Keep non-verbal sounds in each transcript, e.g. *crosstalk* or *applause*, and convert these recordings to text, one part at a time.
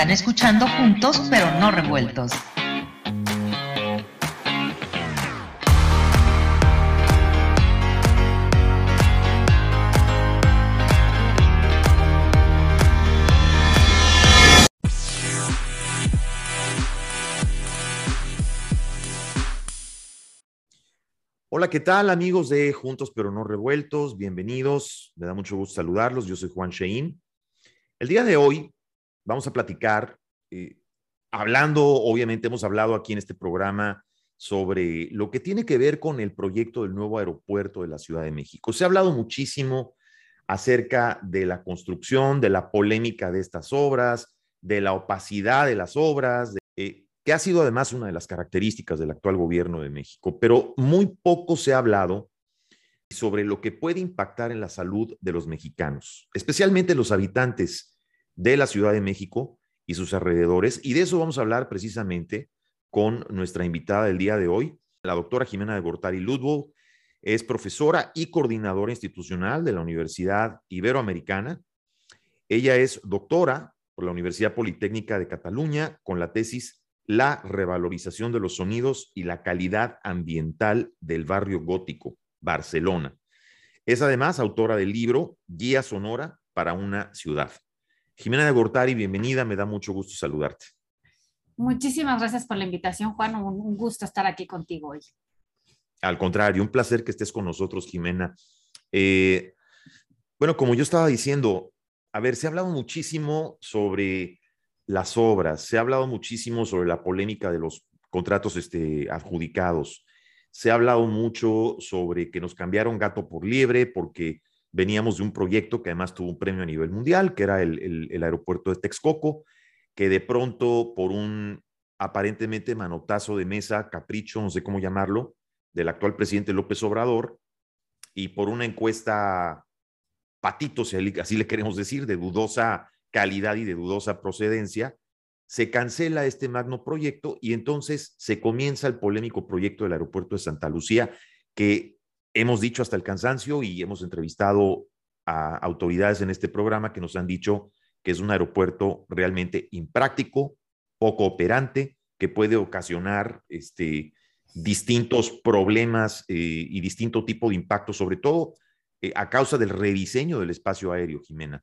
Están escuchando juntos pero no revueltos. Hola, ¿qué tal amigos de Juntos pero no revueltos? Bienvenidos, me da mucho gusto saludarlos. Yo soy Juan Shein. El día de hoy vamos a platicar, eh, hablando, obviamente hemos hablado aquí en este programa sobre lo que tiene que ver con el proyecto del nuevo aeropuerto de la Ciudad de México. Se ha hablado muchísimo acerca de la construcción, de la polémica de estas obras, de la opacidad de las obras, eh, que ha sido además una de las características del actual gobierno de México, pero muy poco se ha hablado sobre lo que puede impactar en la salud de los mexicanos, especialmente los habitantes de la Ciudad de México y sus alrededores. Y de eso vamos a hablar precisamente con nuestra invitada del día de hoy, la doctora Jimena de Gortari Ludwig. Es profesora y coordinadora institucional de la Universidad Iberoamericana. Ella es doctora por la Universidad Politécnica de Cataluña con la tesis la revalorización de los sonidos y la calidad ambiental del barrio gótico, Barcelona. Es además autora del libro Guía Sonora para una ciudad. Jimena de Gortari, bienvenida, me da mucho gusto saludarte. Muchísimas gracias por la invitación, Juan. Un, gusto estar aquí contigo hoy. Al contrario, un placer que estés con nosotros, Jimena. Eh, bueno, como yo estaba diciendo, a ver, se ha hablado muchísimo sobre las obras, se ha hablado muchísimo sobre la polémica de los contratos este, adjudicados, se ha hablado mucho sobre que nos cambiaron gato por liebre porque veníamos de un proyecto que además tuvo un premio a nivel mundial, que era el, aeropuerto de Texcoco, que de pronto por un aparentemente manotazo de mesa, capricho, no sé cómo llamarlo, del actual presidente López Obrador, y por una encuesta patito, así le queremos decir, de dudosa calidad y de dudosa procedencia, se cancela este magno proyecto y entonces se comienza el polémico proyecto del aeropuerto de Santa Lucía, que hemos dicho hasta el cansancio y hemos entrevistado a autoridades en este programa que nos han dicho que es un aeropuerto realmente impráctico, poco operante, que puede ocasionar este, distintos problemas eh, y distinto tipo de impacto, sobre todo eh, a causa del rediseño del espacio aéreo, Jimena.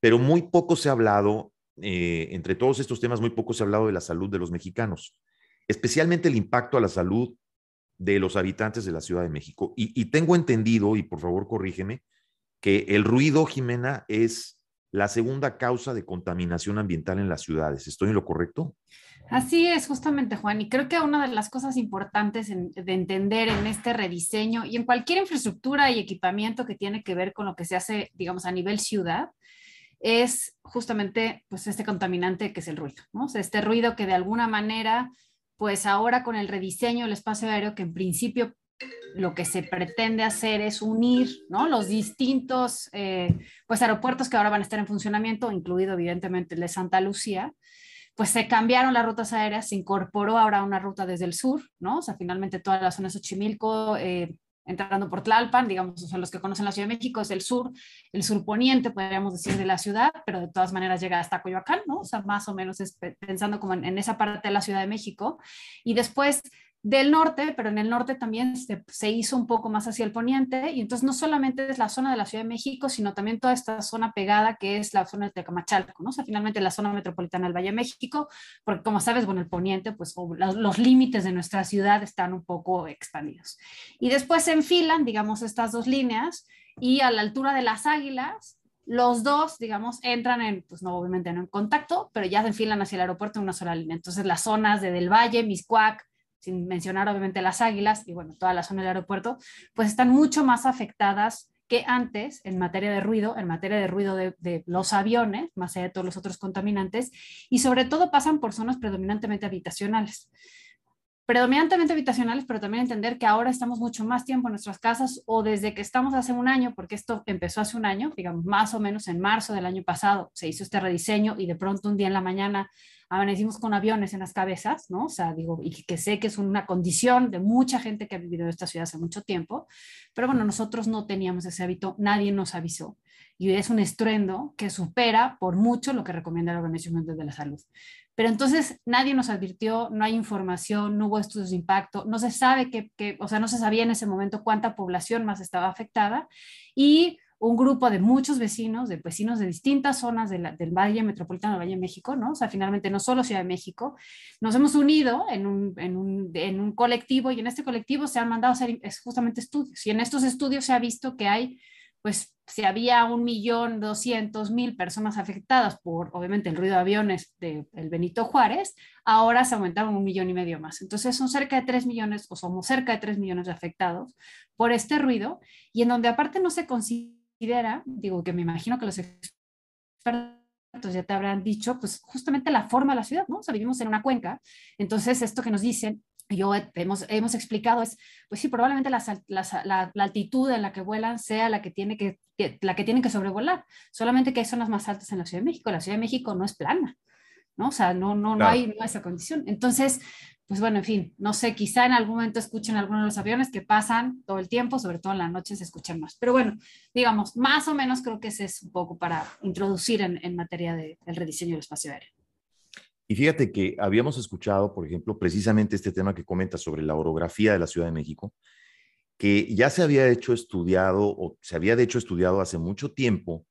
Pero muy poco se ha hablado, eh, entre todos estos temas, muy poco se ha hablado de la salud de los mexicanos, especialmente el impacto a la salud de los habitantes de la Ciudad de México. Y, tengo entendido, y por favor corrígeme, que el ruido, Jimena, es la segunda causa de contaminación ambiental en las ciudades. ¿Estoy en lo correcto? Así es, justamente, Juan. Y creo que una de las cosas importantes de entender en este rediseño y en cualquier infraestructura y equipamiento que tiene que ver con lo que se hace, digamos, a nivel ciudad, es justamente pues este contaminante que es el ruido, ¿no? este ruido que de alguna manera, pues ahora con el rediseño del espacio aéreo, que en principio lo que se pretende hacer es unir ¿no? los distintos eh, pues aeropuertos que ahora van a estar en funcionamiento, incluido evidentemente el de Santa Lucía, pues se cambiaron las rutas aéreas, se incorporó ahora una ruta desde el sur, ¿no? O sea, finalmente toda la zona de Xochimilco, eh, entrando por Tlalpan, digamos, son los que conocen la Ciudad de México, es el sur, el sur poniente, podríamos decir, de la ciudad, pero de todas maneras llega hasta Coyoacán, ¿no? O sea, más o menos es pensando como en esa parte de la Ciudad de México. Y después del norte, pero en el norte también se, hizo un poco más hacia el poniente, y entonces no solamente es la zona de la Ciudad de México, sino también toda esta zona pegada que es la zona de Tecamachalco, ¿no? O sea, finalmente la zona metropolitana del Valle de México, porque como sabes, bueno, el poniente, pues los, límites de nuestra ciudad están un poco expandidos. Y después se enfilan, digamos, estas dos líneas, y a la altura de las águilas, los dos, digamos, entran en, pues no, obviamente no en contacto, pero ya se enfilan hacia el aeropuerto en una sola línea. Entonces las zonas de Del Valle, Miscuac, sin mencionar obviamente las águilas y bueno, toda la zona del aeropuerto, pues están mucho más afectadas que antes en materia de ruido, en materia de ruido de, los aviones, más allá de todos los otros contaminantes, y sobre todo pasan por zonas predominantemente habitacionales. Predominantemente habitacionales, pero también entender que ahora estamos mucho más tiempo en nuestras casas o desde que estamos hace un año, porque esto empezó hace un año, digamos, más o menos en marzo del año pasado, se hizo este rediseño y de pronto un día en la mañana amanecimos con aviones en las cabezas, ¿no? O sea, digo, y que sé que es una condición de mucha gente que ha vivido en esta ciudad hace mucho tiempo, pero bueno, nosotros no teníamos ese hábito, nadie nos avisó y es un estruendo que supera por mucho lo que recomienda la Organización Mundial de la Salud. Pero entonces nadie nos advirtió, no hay información, no hubo estudios de impacto, no se sabe que, o sea, no se sabía en ese momento cuánta población más estaba afectada y un grupo de muchos vecinos, de vecinos de distintas zonas del Valle Metropolitano del Valle de México, ¿no? O sea, finalmente no solo Ciudad de México, nos hemos unido en un, en un, en un colectivo y en este colectivo se han mandado a hacer justamente estudios y en estos estudios se ha visto que hay pues si había un millón doscientos mil personas afectadas por, obviamente, el ruido de aviones del Benito Juárez, ahora se aumentaron un millón y medio más. Entonces son cerca de tres millones, o somos cerca de tres millones de afectados por este ruido, y en donde aparte no se considera, digo que me imagino que los expertos ya te habrán dicho, pues justamente la forma de la ciudad, ¿no? O sea, vivimos en una cuenca, entonces esto que nos dicen yo hemos, hemos explicado es, pues sí, probablemente la, la, la, altitud en la que vuelan sea la que, tiene que, la que tienen que sobrevolar, solamente que hay zonas más altas en la Ciudad de México, la Ciudad de México no es plana, ¿no? O sea, no, no, no, hay, no esa condición. Entonces, pues bueno, en fin, no sé, quizá en algún momento escuchen algunos de los aviones que pasan todo el tiempo, sobre todo en la noche se escuchan más. Pero bueno, digamos, más o menos creo que ese es un poco para introducir en, en materia del rediseño del espacio aéreo. Y fíjate que habíamos escuchado, por ejemplo, precisamente este tema que comenta sobre la orografía de la Ciudad de México, que ya se había hecho estudiado o se había de hecho estudiado hace mucho tiempo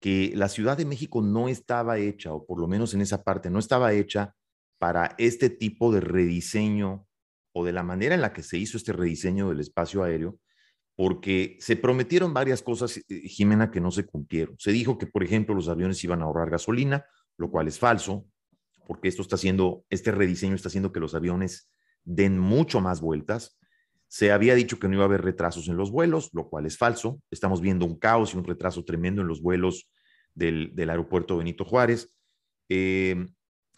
que la Ciudad de México no estaba hecha, o por lo menos en esa parte, no estaba hecha para este tipo de rediseño o de la manera en la que se hizo este rediseño del espacio aéreo, porque se prometieron varias cosas, eh, Jimena, que no se cumplieron. Se dijo que, por ejemplo, los aviones iban a ahorrar gasolina, lo cual es falso porque esto está haciendo, este rediseño está haciendo que los aviones den mucho más vueltas. Se había dicho que no iba a haber retrasos en los vuelos, lo cual es falso. Estamos viendo un caos y un retraso tremendo en los vuelos del, aeropuerto Benito Juárez. Eh,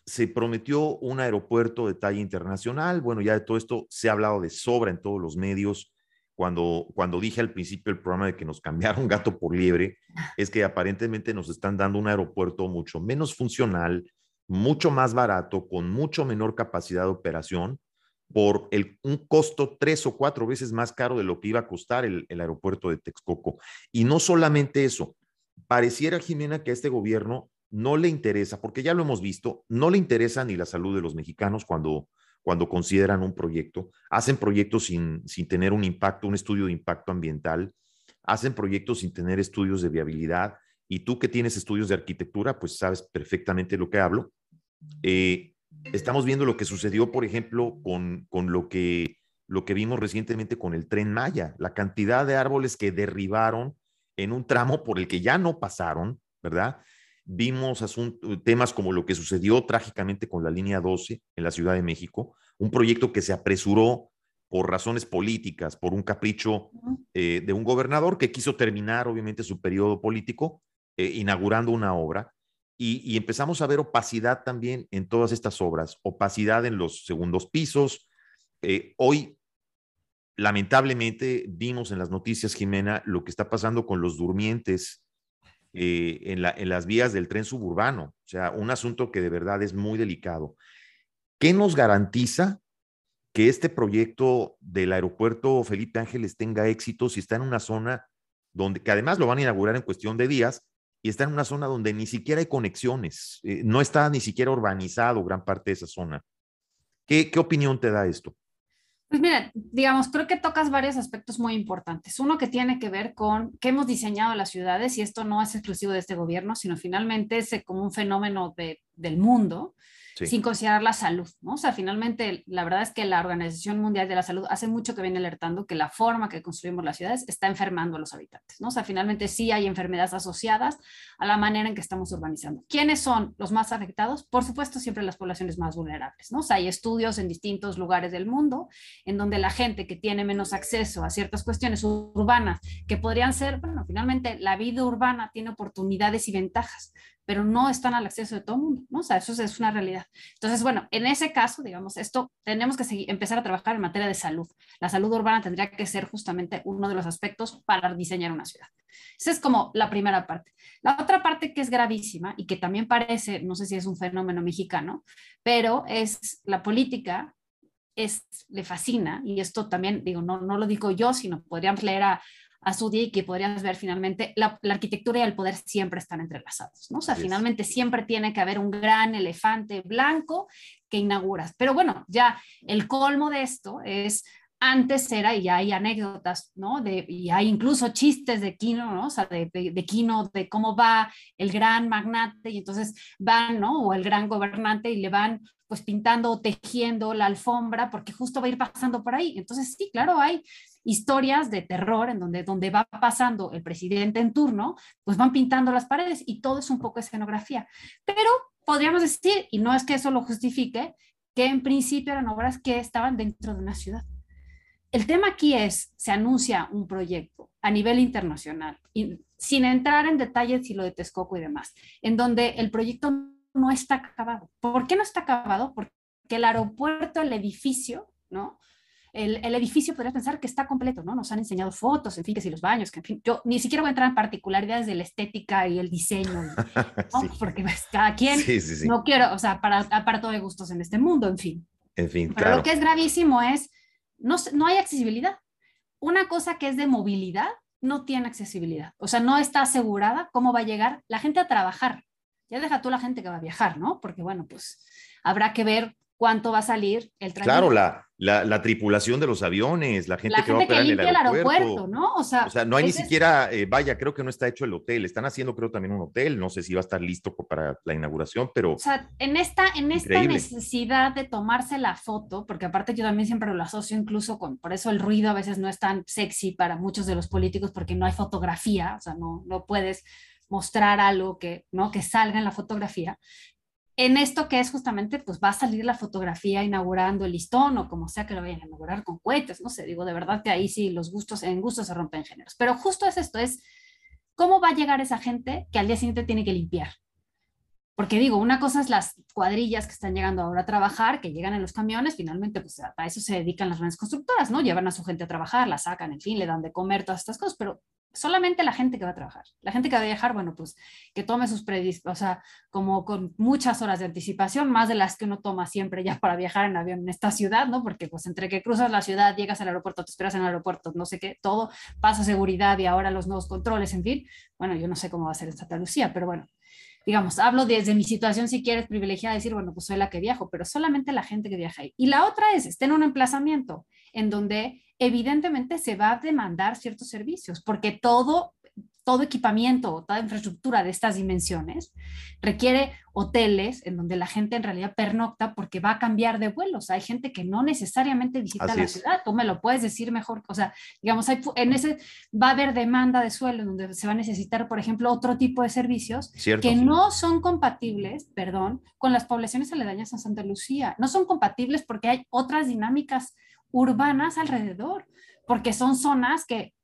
se prometió un aeropuerto de talla internacional. Bueno, ya de todo esto se ha hablado de sobra en todos los medios. Cuando, cuando dije al principio del programa de que nos cambiaron gato por liebre, es que aparentemente nos están dando un aeropuerto mucho menos funcional, mucho más barato, con mucho menor capacidad de operación, por el, un costo tres o cuatro veces más caro de lo que iba a costar el, aeropuerto de Texcoco. Y no solamente eso, pareciera, Jimena, que a este gobierno no le interesa, porque ya lo hemos visto, no le interesa ni la salud de los mexicanos cuando, cuando consideran un proyecto, hacen proyectos sin, sin tener un impacto, un estudio de impacto ambiental, hacen proyectos sin tener estudios de viabilidad, y tú que tienes estudios de arquitectura, pues sabes perfectamente lo que hablo. Eh, estamos viendo lo que sucedió, por ejemplo, con, con lo, que, lo que vimos recientemente con el tren Maya, la cantidad de árboles que derribaron en un tramo por el que ya no pasaron, ¿verdad? Vimos temas como lo que sucedió trágicamente con la línea 12 en la Ciudad de México, un proyecto que se apresuró por razones políticas, por un capricho eh, de un gobernador que quiso terminar, obviamente, su periodo político, eh, inaugurando una obra y, empezamos a ver opacidad también en todas estas obras, opacidad en los segundos pisos. Eh, hoy, lamentablemente, vimos en las noticias, Jimena, lo que está pasando con los durmientes eh, en, en las vías del tren suburbano. O sea, un asunto que de verdad es muy delicado. ¿Qué nos garantiza que este proyecto del aeropuerto Felipe Ángeles tenga éxito si está en una zona donde, que además lo van a inaugurar en cuestión de días, y está en una zona donde ni siquiera hay conexiones, eh, no está ni siquiera urbanizado gran parte de esa zona. ¿Qué, ¿Qué opinión te da esto? Pues mira, digamos, creo que tocas varios aspectos muy importantes. Uno que tiene que ver con qué hemos diseñado las ciudades y esto no es exclusivo de este gobierno, sino finalmente es como un fenómeno de, del mundo sin considerar la salud, ¿no? O sea, finalmente, la verdad es que la Organización Mundial de la Salud hace mucho que viene alertando que la forma que construimos las ciudades está enfermando a los habitantes, ¿no? O sea, finalmente sí hay enfermedades asociadas a la manera en que estamos urbanizando. ¿Quiénes son los más afectados? Por supuesto, siempre las poblaciones más vulnerables, ¿no? O sea, hay estudios en distintos lugares del mundo en donde la gente que tiene menos acceso a ciertas cuestiones urbanas, que podrían ser, bueno, finalmente la vida urbana tiene oportunidades y ventajas, pero no están al acceso de todo el mundo, ¿no? O sea, eso es una realidad. Entonces, bueno, en ese caso, digamos, esto tenemos que empezar a trabajar en materia de salud. La salud urbana tendría que ser justamente uno de los aspectos para diseñar una ciudad. Esa es como la primera parte. La otra parte que es gravísima y que también parece, no sé si es un fenómeno mexicano, pero es la política es, le fascina, y esto también, digo, no, no lo digo yo, sino podríamos leer a, a y que podrías ver finalmente, la, arquitectura y el poder siempre están entrelazados, ¿no? O sea, finalmente siempre tiene que haber un gran elefante blanco que inauguras. Pero bueno, ya el colmo de esto es antes era, y hay anécdotas, ¿no? De, y hay incluso chistes de Kino, ¿no? O sea, de, de, de, Kino, de cómo va el gran magnate, y entonces van, ¿no? O el gran gobernante, y le van pues pintando o tejiendo la alfombra, porque justo va a ir pasando por ahí. Entonces, sí, claro, hay historias de terror en donde, donde va pasando el presidente en turno, pues van pintando las paredes y todo es un poco escenografía. Pero podríamos decir, y no es que eso lo justifique, que en principio eran obras que estaban dentro de una ciudad. El tema aquí es, se anuncia un proyecto a nivel internacional, y, sin entrar en detalles si lo de Texcoco y demás, en donde el proyecto no está acabado. ¿Por qué no está acabado? Porque el aeropuerto, el edificio, ¿no? El, el, edificio podrías pensar que está completo, ¿no? Nos han enseñado fotos, en fin, que si los baños, que en fin, yo ni siquiera voy a entrar en particularidades de la estética y el diseño, *laughs* ¿no? sí. porque pues, cada quien, sí, sí, no quiero, o sea, para, para todo de gustos en este mundo, en fin. En fin, Pero claro. lo que es gravísimo es, no, no hay accesibilidad. Una cosa que es de movilidad no tiene accesibilidad, o sea, no está asegurada cómo va a llegar la gente a trabajar. Ya deja tú la gente que va a viajar, ¿no? Porque bueno, pues habrá que ver cuánto va a salir el trayecto. Claro, la, la, la, tripulación de los aviones, la gente la que va a operar que en el aeropuerto. el aeropuerto. ¿no? O sea, o sea no hay ni siquiera, eh, vaya, creo que no está hecho el hotel. Están haciendo, creo, también un hotel. No sé si va a estar listo para la inauguración, pero O sea, en esta, en esta Increíble. necesidad de tomarse la foto, porque aparte yo también siempre lo asocio incluso con, por eso el ruido a veces no es tan sexy para muchos de los políticos porque no hay fotografía, o sea, no, no puedes mostrar algo que, ¿no? que salga en la fotografía. En esto que es justamente, pues va a salir la fotografía inaugurando el listón o como sea que lo vayan a inaugurar con cohetes, no sé, digo, de verdad que ahí sí los gustos, en gustos se rompen géneros. Pero justo es esto, es cómo va a llegar esa gente que al día siguiente tiene que limpiar. Porque digo, una cosa es las cuadrillas que están llegando ahora a trabajar, que llegan en los camiones, finalmente, pues a eso se dedican las grandes constructoras, ¿no? Llevan a su gente a trabajar, la sacan, en fin, le dan de comer, todas estas cosas, pero solamente la gente que va a trabajar. La gente que va a viajar, bueno, pues que tome sus predis, o sea, como con muchas horas de anticipación, más de las que uno toma siempre ya para viajar en avión en esta ciudad, ¿no? Porque pues entre que cruzas la ciudad, llegas al aeropuerto, te esperas en el aeropuerto, no sé qué, todo pasa seguridad y ahora los nuevos controles, en fin. Bueno, yo no sé cómo va a ser en Santa Lucía, pero bueno, digamos, hablo desde mi situación, si quieres, privilegiada, decir, bueno, pues soy la que viajo, pero solamente la gente que viaja ahí. Y la otra es, está en un emplazamiento en donde evidentemente se va a demandar ciertos servicios, porque todo, todo equipamiento, toda infraestructura de estas dimensiones requiere hoteles en donde la gente en realidad pernocta porque va a cambiar de vuelos. Hay gente que no necesariamente visita Así la es. ciudad, tú me lo puedes decir mejor, o sea, digamos, hay, en ese va a haber demanda de suelo donde se va a necesitar, por ejemplo, otro tipo de servicios cierto. que sí. no son compatibles, perdón, con las poblaciones aledañas a Santa Lucía. No son compatibles porque hay otras dinámicas urbanas alrededor, porque son zonas que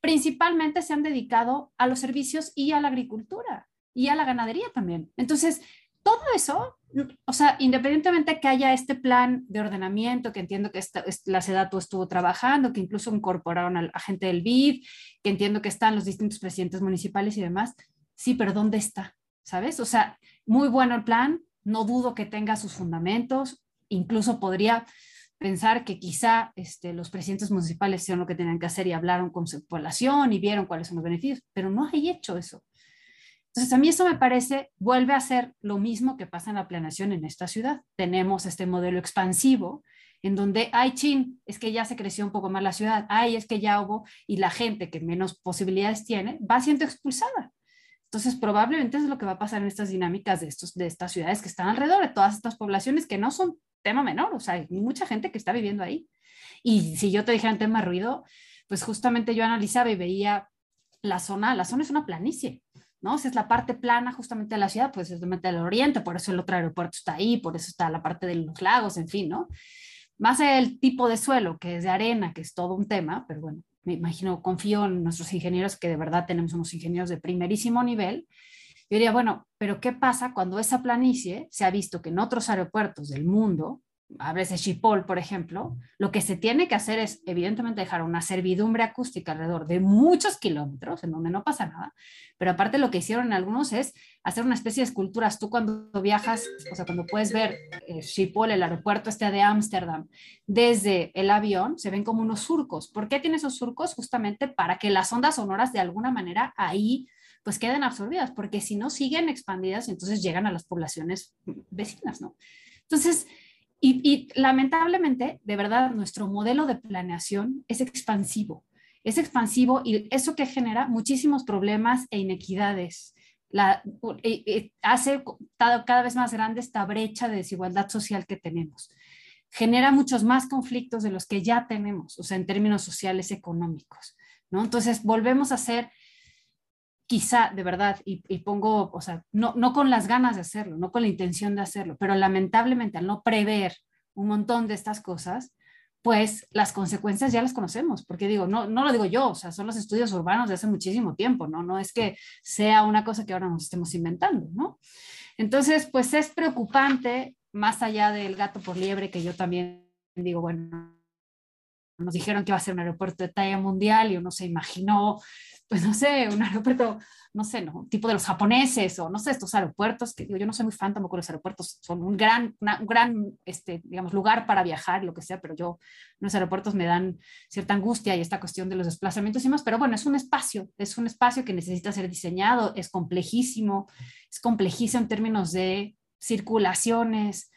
principalmente se han dedicado a los servicios y a la agricultura y a la ganadería también. Entonces, todo eso, o sea, independientemente que haya este plan de ordenamiento, que entiendo que esta, es- la SEDATU estuvo trabajando, que incluso incorporaron al agente del BID, que entiendo que están los distintos presidentes municipales y demás, sí, pero ¿dónde está? ¿Sabes? O sea, muy bueno el plan, no dudo que tenga sus fundamentos, incluso podría pensar que quizá este, los presidentes municipales hicieron lo que tenían que hacer y hablaron con su población y vieron cuáles son los beneficios, pero no hay hecho eso. Entonces, a mí eso me parece, vuelve a ser lo mismo que pasa en la planeación en esta ciudad. Tenemos este modelo expansivo en donde, ay, chin, es que ya se creció un poco más la ciudad, ay, es que ya hubo, y la gente que menos posibilidades tiene va siendo expulsada. Entonces, probablemente es lo que va a pasar en estas dinámicas de, estos, de estas ciudades que están alrededor de todas estas poblaciones que no son tema menor, o sea, hay mucha gente que está viviendo ahí. Y si yo te dijera en tema ruido, pues justamente yo analizaba y veía la zona, la zona es una planicie, ¿no? Es la parte plana justamente de la ciudad, pues es del oriente, por eso el otro aeropuerto está ahí, por eso está la parte de los lagos, en fin, ¿no? Más el tipo de suelo, que es de arena, que es todo un tema, pero bueno, me imagino, confío en nuestros ingenieros, que de verdad tenemos unos ingenieros de primerísimo nivel, Yo diría, bueno, pero ¿qué pasa cuando esa planicie se ha visto que en otros aeropuertos del mundo a veces Chipol, por ejemplo, lo que se tiene que hacer es, evidentemente, dejar una servidumbre acústica alrededor de muchos kilómetros, en donde no pasa nada, pero aparte lo que hicieron algunos es hacer una especie de esculturas. Tú cuando viajas, o sea, cuando puedes ver eh, el aeropuerto este de Ámsterdam, desde el avión, se ven como unos surcos. ¿Por qué tiene esos surcos? Justamente para que las ondas sonoras de alguna manera ahí pues queden absorbidas, porque si no siguen expandidas, entonces llegan a las poblaciones vecinas, ¿no? Entonces, y, lamentablemente, de verdad, nuestro modelo de planeación es expansivo. Es expansivo y eso que genera muchísimos problemas e inequidades. La, hace cada, cada vez más grande esta brecha de desigualdad social que tenemos. Genera muchos más conflictos de los que ya tenemos, o sea, en términos sociales, económicos. ¿no? Entonces, volvemos a ser quizá de verdad, y, pongo, o sea, no, no con las ganas de hacerlo, no con la intención de hacerlo, pero lamentablemente al no prever un montón de estas cosas, pues las consecuencias ya las conocemos, porque digo, no, no lo digo yo, o sea, son los estudios urbanos de hace muchísimo tiempo, ¿no? No es que sea una cosa que ahora nos estemos inventando, ¿no? Entonces, pues es preocupante, más allá del gato por liebre, que yo también digo, bueno, nos dijeron que iba a ser un aeropuerto de talla mundial y uno se imaginó pues no sé, un aeropuerto, no sé, ¿no? tipo de los japoneses o no sé, estos aeropuertos, que digo, yo no soy muy fan tampoco de los aeropuertos, son un gran, un gran, este, digamos, lugar para viajar, lo que sea, pero yo, los aeropuertos me dan cierta angustia y esta cuestión de los desplazamientos y más, pero bueno, es un espacio, es un espacio que necesita ser diseñado, es complejísimo, es complejísimo en términos de circulaciones,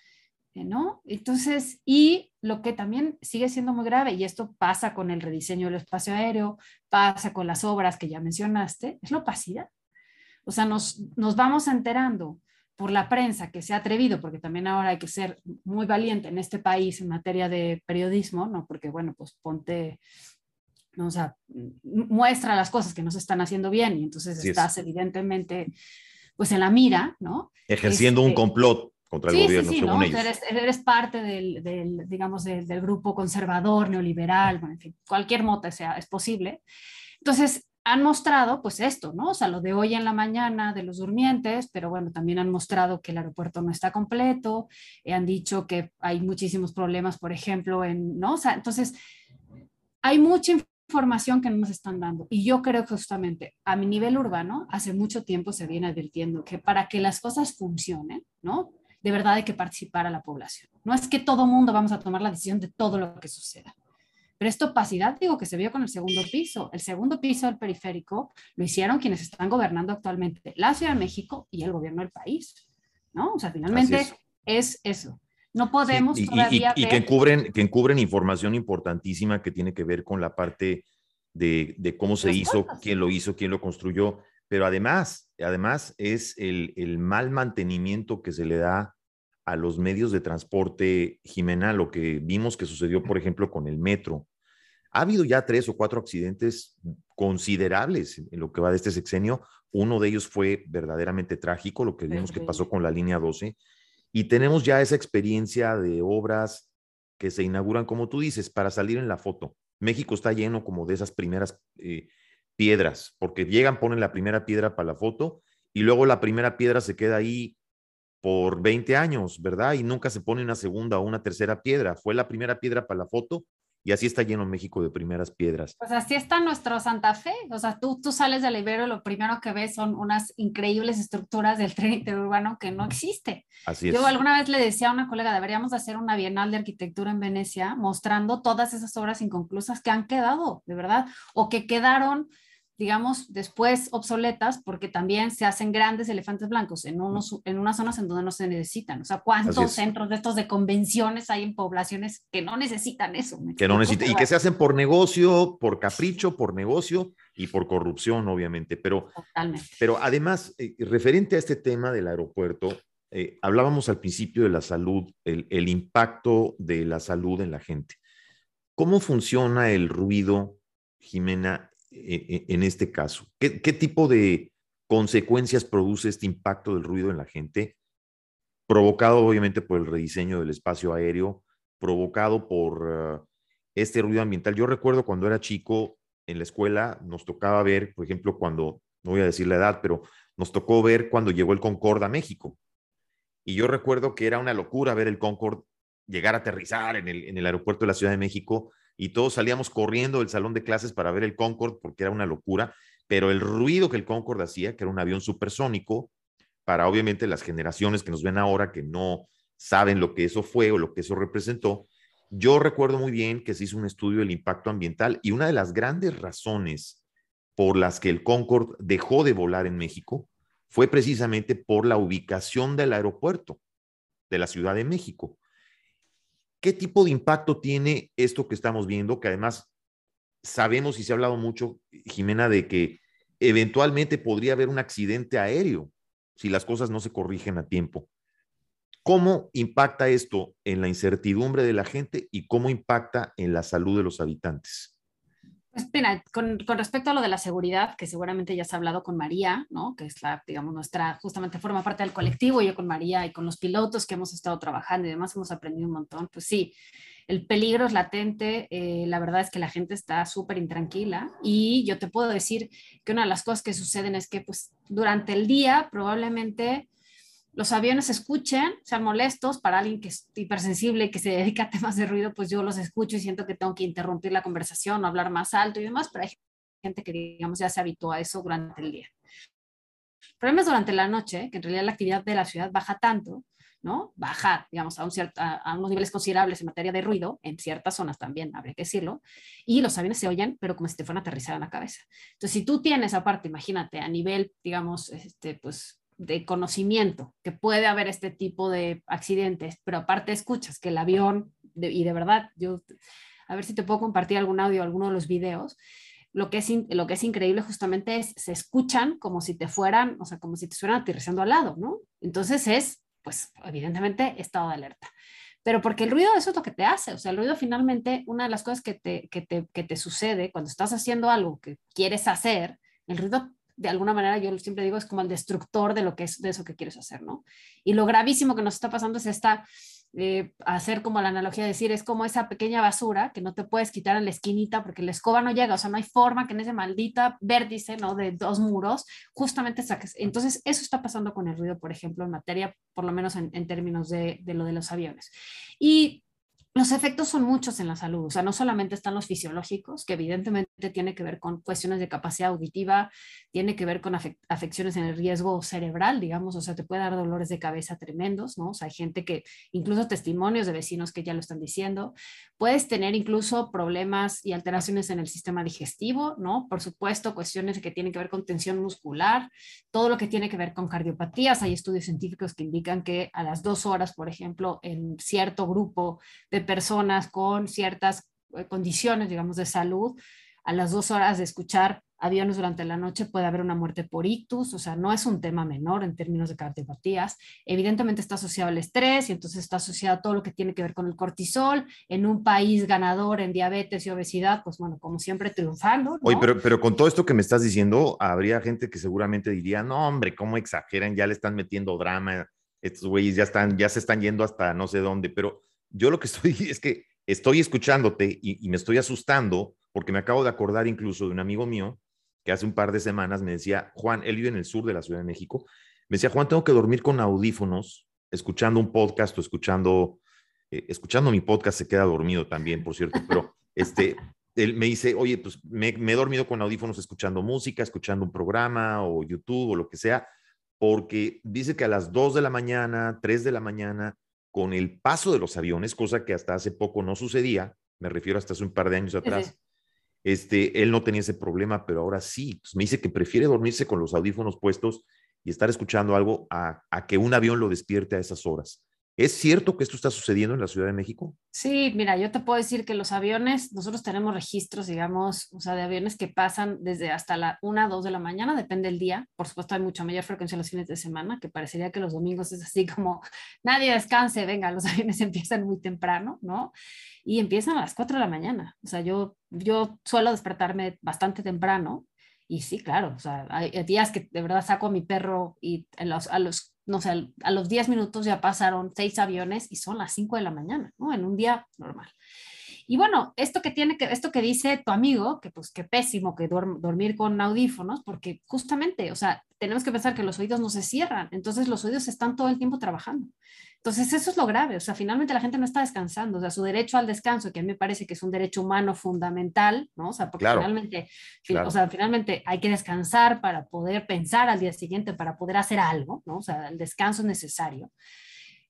¿no? Entonces, y lo que también sigue siendo muy grave, y esto pasa con el rediseño del espacio aéreo, pasa con las obras que ya mencionaste, es la opacidad. O sea, nos, nos vamos enterando por la prensa que se ha atrevido, porque también ahora hay que ser muy valiente en este país en materia de periodismo, ¿no? Porque, bueno, pues ponte, ¿no? o sea, muestra las cosas que no se están haciendo bien y entonces estás evidentemente, pues en la mira, ¿no? Ejerciendo un este, complot contra el gobierno, sí, sí, ¿no? Eres, parte del, del digamos, del, grupo conservador, neoliberal, bueno, en fin, cualquier mota sea, es posible. Entonces, han mostrado pues esto, ¿no? O sea, lo de hoy en la mañana de los durmientes, pero bueno, también han mostrado que el aeropuerto no está completo, eh, han dicho que hay muchísimos problemas, por ejemplo, en, ¿no? O sea, entonces, hay mucha información que no nos están dando. Y yo creo que justamente a mi nivel urbano, hace mucho tiempo se viene advirtiendo que para que las cosas funcionen, ¿no? De verdad hay que participar a la población. No es que todo mundo vamos a tomar la decisión de todo lo que suceda. Pero esta opacidad, digo, que se vio con el segundo piso. El segundo piso del periférico lo hicieron quienes están gobernando actualmente, la Ciudad de México y el gobierno del país. ¿No? O sea, finalmente es. eso. No podemos y, todavía. Y, que, encubren, que encubren información importantísima que tiene que ver con la parte de, de cómo se hizo, quién lo hizo, quién lo construyó pero además, además es el, el, mal mantenimiento que se le da a los medios de transporte, Jimena, lo que vimos que sucedió, por ejemplo, con el metro. Ha habido ya tres o cuatro accidentes considerables en lo que va de este sexenio. Uno de ellos fue verdaderamente trágico, lo que vimos que pasó con la línea 12. Y tenemos ya esa experiencia de obras que se inauguran, como tú dices, para salir en la foto. México está lleno como de esas primeras eh, piedras, porque llegan, ponen la primera piedra para la foto y luego la primera piedra se queda ahí por 20 años, ¿verdad? Y nunca se pone una segunda o una tercera piedra. Fue la primera piedra para la foto y así está lleno México de primeras piedras. Pues así está nuestro Santa Fe. O sea, tú, tú sales del Ibero y lo primero que ves son unas increíbles estructuras del tren interurbano que no existe. Así es. Yo alguna vez le decía a una colega, deberíamos hacer una bienal de arquitectura en Venecia mostrando todas esas obras inconclusas que han quedado, de verdad, o que quedaron digamos, después obsoletas porque también se hacen grandes elefantes blancos en, unos, en unas zonas en donde no se necesitan. O sea, ¿cuántos centros de estos de convenciones hay en poblaciones que no necesitan eso? Que no necesitan, y que se hacen por negocio, por capricho, por negocio y por corrupción, obviamente. Pero, pero además, eh, referente a este tema del aeropuerto, eh, hablábamos al principio de la salud, el, el impacto de la salud en la gente. ¿Cómo funciona el ruido, Jimena, en este caso? ¿Qué, tipo de consecuencias produce este impacto del ruido en la gente? Provocado obviamente por el rediseño del espacio aéreo, provocado por ah, este ruido ambiental. Yo recuerdo cuando era chico en la escuela, nos tocaba ver, por ejemplo, cuando, no voy a decir la edad, pero nos tocó ver cuando llegó el Concorde a México. Y yo recuerdo que era una locura ver el Concorde llegar a aterrizar en el aeropuerto de la Ciudad de México y todos salíamos corriendo del salón de clases para ver el Concorde porque era una locura, pero el ruido que el Concorde hacía, que era un avión supersónico, para obviamente las generaciones que nos ven ahora que no saben lo que eso fue o lo que eso representó, yo recuerdo muy bien que se hizo un estudio del impacto ambiental y una de las grandes razones por las que el Concorde dejó de volar en México fue precisamente por la ubicación del aeropuerto de la Ciudad de México. ¿Qué tipo de impacto tiene esto que estamos viendo? Que además sabemos y se ha hablado mucho, Jimena, de que eventualmente podría haber un accidente aéreo si las cosas no se corrigen a tiempo. ¿Cómo impacta esto en la incertidumbre de la gente y cómo impacta en la salud de los habitantes? Pues mira, con, respecto a lo de la seguridad, que seguramente ya has hablado con María, ¿no? Que es la, digamos, nuestra, justamente forma parte del colectivo, yo con María y con los pilotos que hemos estado trabajando y demás hemos aprendido un montón. Pues sí, el peligro es latente, eh, la verdad es que la gente está súper intranquila y yo te puedo decir que una de las cosas que suceden es que pues durante el día probablemente los aviones escuchen, sean molestos para alguien que es hipersensible que se dedica a temas de ruido, pues yo los escucho y siento que tengo que interrumpir la conversación o hablar más alto y demás, pero hay gente que, digamos, ya se habitúa a eso durante el día. El problema es durante la noche, que en realidad la actividad de la ciudad baja tanto, ¿no? Baja, digamos, a, un a, unos niveles considerables en materia de ruido, en ciertas zonas también, habría que decirlo, y los aviones se oyen, pero como si te fueran a aterrizar en la cabeza. Entonces, si tú tienes aparte, imagínate, a nivel, digamos, este, pues de conocimiento que puede haber este tipo de accidentes, pero aparte escuchas que el avión, y de verdad, yo, a ver si te puedo compartir algún audio, alguno de los videos, lo que, es lo que es increíble justamente es, se escuchan como si te fueran, o sea, como si te estuvieran aterrizando al lado, ¿no? Entonces es, pues, evidentemente, estado de alerta. Pero porque el ruido, eso es lo que te hace, o sea, el ruido finalmente, una de las cosas que te, que te, que te sucede cuando estás haciendo algo que quieres hacer, el ruido de alguna manera yo siempre digo es como el destructor de lo que es de eso que quieres hacer, ¿no? Y lo gravísimo que nos está pasando es esta eh, hacer como la analogía de decir es como esa pequeña basura que no te puedes quitar en la esquinita porque la escoba no llega, o sea, no hay forma que en ese maldita vértice, ¿no? De dos muros, justamente saques. Entonces, eso está pasando con el ruido, por ejemplo, en materia, por lo menos en, en términos de, de lo de los aviones. Y los efectos son muchos en la salud, o sea, no solamente están los fisiológicos, que evidentemente tiene que ver con cuestiones de capacidad auditiva, tiene que ver con afecciones en el riesgo cerebral, digamos, o sea, te puede dar dolores de cabeza tremendos, ¿no? O sea, hay gente que, incluso testimonios de vecinos que ya lo están diciendo, puedes tener incluso problemas y alteraciones en el sistema digestivo, ¿no? Por supuesto, cuestiones que tienen que ver con tensión muscular, todo lo que tiene que ver con cardiopatías, hay estudios científicos que indican que a las dos horas, por ejemplo, en cierto grupo de personas con ciertas eh, condiciones, digamos, de salud, a las dos horas de escuchar aviones durante la noche puede haber una muerte por ictus, o sea, no es un tema menor en términos de cardiopatías. Evidentemente está asociado al estrés y entonces está asociado a todo lo que tiene que ver con el cortisol. En un país ganador en diabetes y obesidad, pues bueno, como siempre triunfando. Oye, pero, pero con todo esto que me estás diciendo, habría gente que seguramente diría, no, hombre, ¿cómo exageran? Ya le están metiendo drama, estos güeyes ya, están, ya se están yendo hasta no sé dónde, pero yo lo que estoy *laughs* es que estoy escuchándote y, me estoy asustando porque me acabo de acordar incluso de un amigo mío que hace un par de semanas me decía, Juan, él vive en el sur de la Ciudad de México, me decía, Juan, tengo que dormir con audífonos, escuchando un podcast o escuchando, eh, escuchando mi podcast, se queda dormido también, por cierto, pero *laughs* este, él me dice, oye, pues me, me, he dormido con audífonos escuchando música, escuchando un programa o YouTube o lo que sea, porque dice que a las 2 de la mañana, 3 de la mañana, con el paso de los aviones, cosa que hasta hace poco no sucedía, me refiero hasta hace un par de años atrás, este, él no tenía ese problema, pero ahora sí, pues me dice que prefiere dormirse con los audífonos puestos y estar escuchando algo a, a que un avión lo despierte a esas horas. ¿Es cierto que esto está sucediendo en la Ciudad de México? Sí, mira, yo te puedo decir que los aviones, nosotros tenemos registros, digamos, o sea, de aviones que pasan desde hasta la 1, 2 de la mañana, depende del día. Por supuesto, hay mucha mayor frecuencia los fines de semana, que parecería que los domingos es así como *laughs* nadie descanse, venga, los *laughs* aviones empiezan muy temprano, ¿no? Y empiezan a las 4 de la mañana. O sea, yo, yo suelo despertarme bastante temprano y sí, claro, o sea, hay días que de verdad saco a mi perro y los, a los no sé, a los 10 minutos ya pasaron seis aviones y son las 5 de la mañana, ¿no? En un día normal. Y bueno, esto que tiene que, esto que dice tu amigo, que pues qué pésimo que dormir con audífonos, porque justamente, o sea, tenemos que pensar que los oídos no se cierran, entonces los oídos están todo el tiempo trabajando. Entonces, eso es lo grave, o sea, finalmente la gente no está descansando, o sea, su derecho al descanso, que a mí me parece que es un derecho humano fundamental, ¿no? O sea, porque finalmente, o sea, finalmente hay que descansar para poder pensar al día siguiente, para poder hacer algo, ¿no? O sea, el descanso es necesario.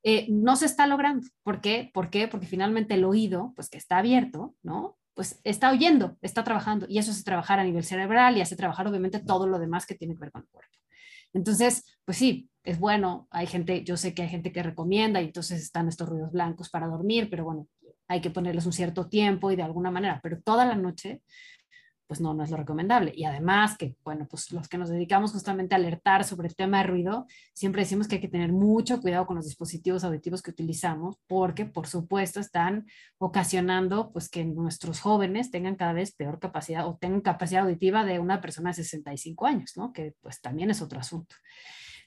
Eh, no se está logrando. ¿Por qué? ¿Por qué? Porque finalmente el oído, pues que está abierto, ¿no? Pues está oyendo, está trabajando y eso hace trabajar a nivel cerebral y hace trabajar obviamente todo lo demás que tiene que ver con el cuerpo. Entonces, pues sí, es bueno, hay gente, yo sé que hay gente que recomienda y entonces están estos ruidos blancos para dormir, pero bueno, hay que ponerles un cierto tiempo y de alguna manera, pero toda la noche pues no, no es lo recomendable. Y además que, bueno, pues los que nos dedicamos justamente a alertar sobre el tema de ruido, siempre decimos que hay que tener mucho cuidado con los dispositivos auditivos que utilizamos, porque por supuesto están ocasionando pues que nuestros jóvenes tengan cada vez peor capacidad o tengan capacidad auditiva de una persona de 65 años, ¿no? Que pues también es otro asunto.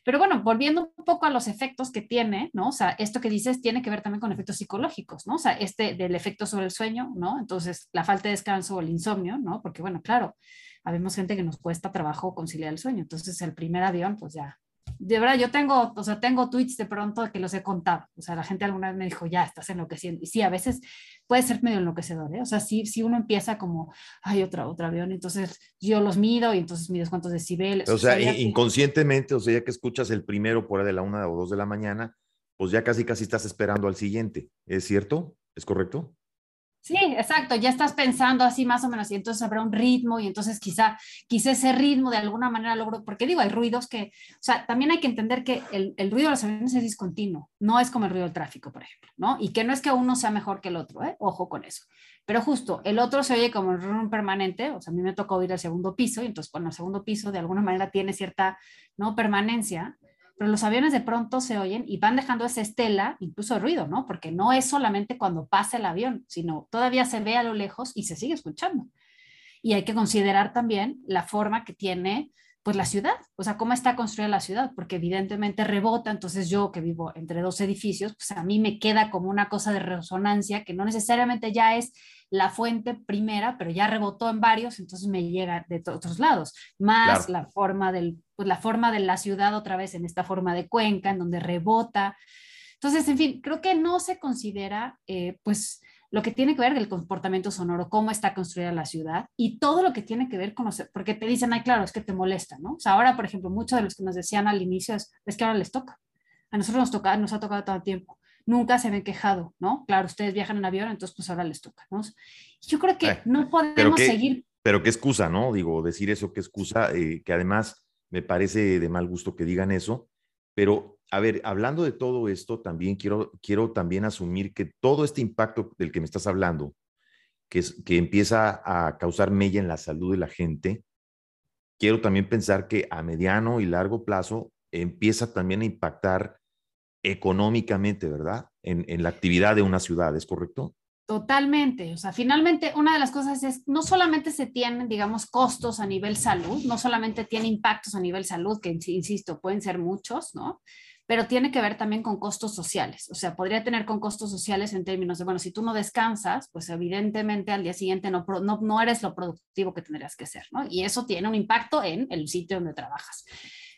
Pero bueno, volviendo un poco a los efectos que tiene, ¿no? O sea, esto que dices tiene que ver también con efectos psicológicos, ¿no? O sea, este del efecto sobre el sueño, ¿no? Entonces, la falta de descanso o el insomnio, ¿no? Porque bueno, claro, habemos gente que nos cuesta trabajo conciliar el sueño. Entonces, el primer avión, pues ya de verdad, yo tengo, o sea, tengo tweets de pronto que los he contado. O sea, la gente alguna vez me dijo, ya, estás enloqueciendo. Y sí, a veces puede ser medio enloquecedor, ¿eh? O sea, si, si uno empieza como, hay otra, otro avión, entonces yo los mido y entonces mides cuántos decibeles. O sea, inconscientemente, o sea, ya que escuchas el primero por ahí de la una o dos de la mañana, pues ya casi, casi estás esperando al siguiente. ¿Es cierto? ¿Es correcto? Sí, exacto, ya estás pensando así más o menos y entonces habrá un ritmo y entonces quizá, quizá ese ritmo de alguna manera logro, porque digo, hay ruidos que, o sea, también hay que entender que el, el ruido de los aviones es discontinuo, no es como el ruido del tráfico, por ejemplo, ¿no? Y que no es que uno sea mejor que el otro, ¿eh? Ojo con eso. Pero justo, el otro se oye como un permanente, o sea, a mí me tocó ir al segundo piso y entonces, bueno, el segundo piso de alguna manera tiene cierta, ¿no? Permanencia pero los aviones de pronto se oyen y van dejando esa estela, incluso ruido, ¿no? Porque no es solamente cuando pasa el avión, sino todavía se ve a lo lejos y se sigue escuchando. Y hay que considerar también la forma que tiene pues la ciudad, o sea, cómo está construida la ciudad, porque evidentemente rebota, entonces yo que vivo entre dos edificios, pues a mí me queda como una cosa de resonancia que no necesariamente ya es la fuente primera, pero ya rebotó en varios, entonces me llega de otros lados, más la forma del, pues la forma de la ciudad otra vez en esta forma de cuenca, en donde rebota. Entonces, en fin, creo que no se considera, eh, pues, lo que tiene que ver el comportamiento sonoro, cómo está construida la ciudad y todo lo que tiene que ver con los, porque te dicen, ay, claro, es que te molesta, ¿no? O sea, ahora, por ejemplo, muchos de los que nos decían al inicio es, es que ahora les toca. A nosotros nos toca, nos ha tocado todo el tiempo. Nunca se ven quejado, ¿no? Claro, ustedes viajan en avión, entonces pues ahora les toca, ¿no? Yo creo que eh, no podemos seguir. Pero qué excusa, ¿no? Digo, decir eso, qué excusa, eh, que además me parece de mal gusto que digan eso, pero a ver, hablando de todo esto, también quiero, quiero también asumir que todo este impacto del que me estás hablando, que, es, que empieza a causar mella en la salud de la gente, quiero también pensar que a mediano y largo plazo empieza también a impactar económicamente, ¿verdad? En, en la actividad de una ciudad, ¿es correcto? Totalmente, o sea, finalmente una de las cosas es, no solamente se tienen, digamos, costos a nivel salud, no solamente tiene impactos a nivel salud, que insisto, pueden ser muchos, ¿no? Pero tiene que ver también con costos sociales, o sea, podría tener con costos sociales en términos de, bueno, si tú no descansas, pues evidentemente al día siguiente no, no, no eres lo productivo que tendrías que ser, ¿no? Y eso tiene un impacto en el sitio donde trabajas.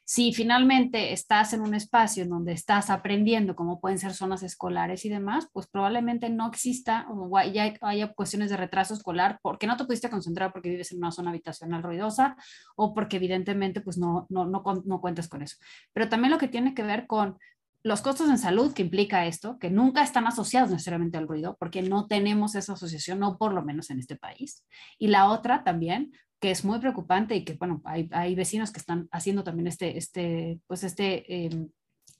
Si finalmente estás en un espacio donde estás aprendiendo, como pueden ser zonas escolares y demás, pues probablemente no exista o ya haya cuestiones de retraso escolar porque no te pudiste concentrar porque vives en una zona habitacional ruidosa o porque evidentemente pues no, no, no, no cuentas con eso. Pero también lo que tiene que ver con los costos en salud que implica esto, que nunca están asociados necesariamente al ruido, porque no tenemos esa asociación, no por lo menos en este país. Y la otra también, que es muy preocupante y que, bueno, hay, hay vecinos que están haciendo también este, este, pues este, em,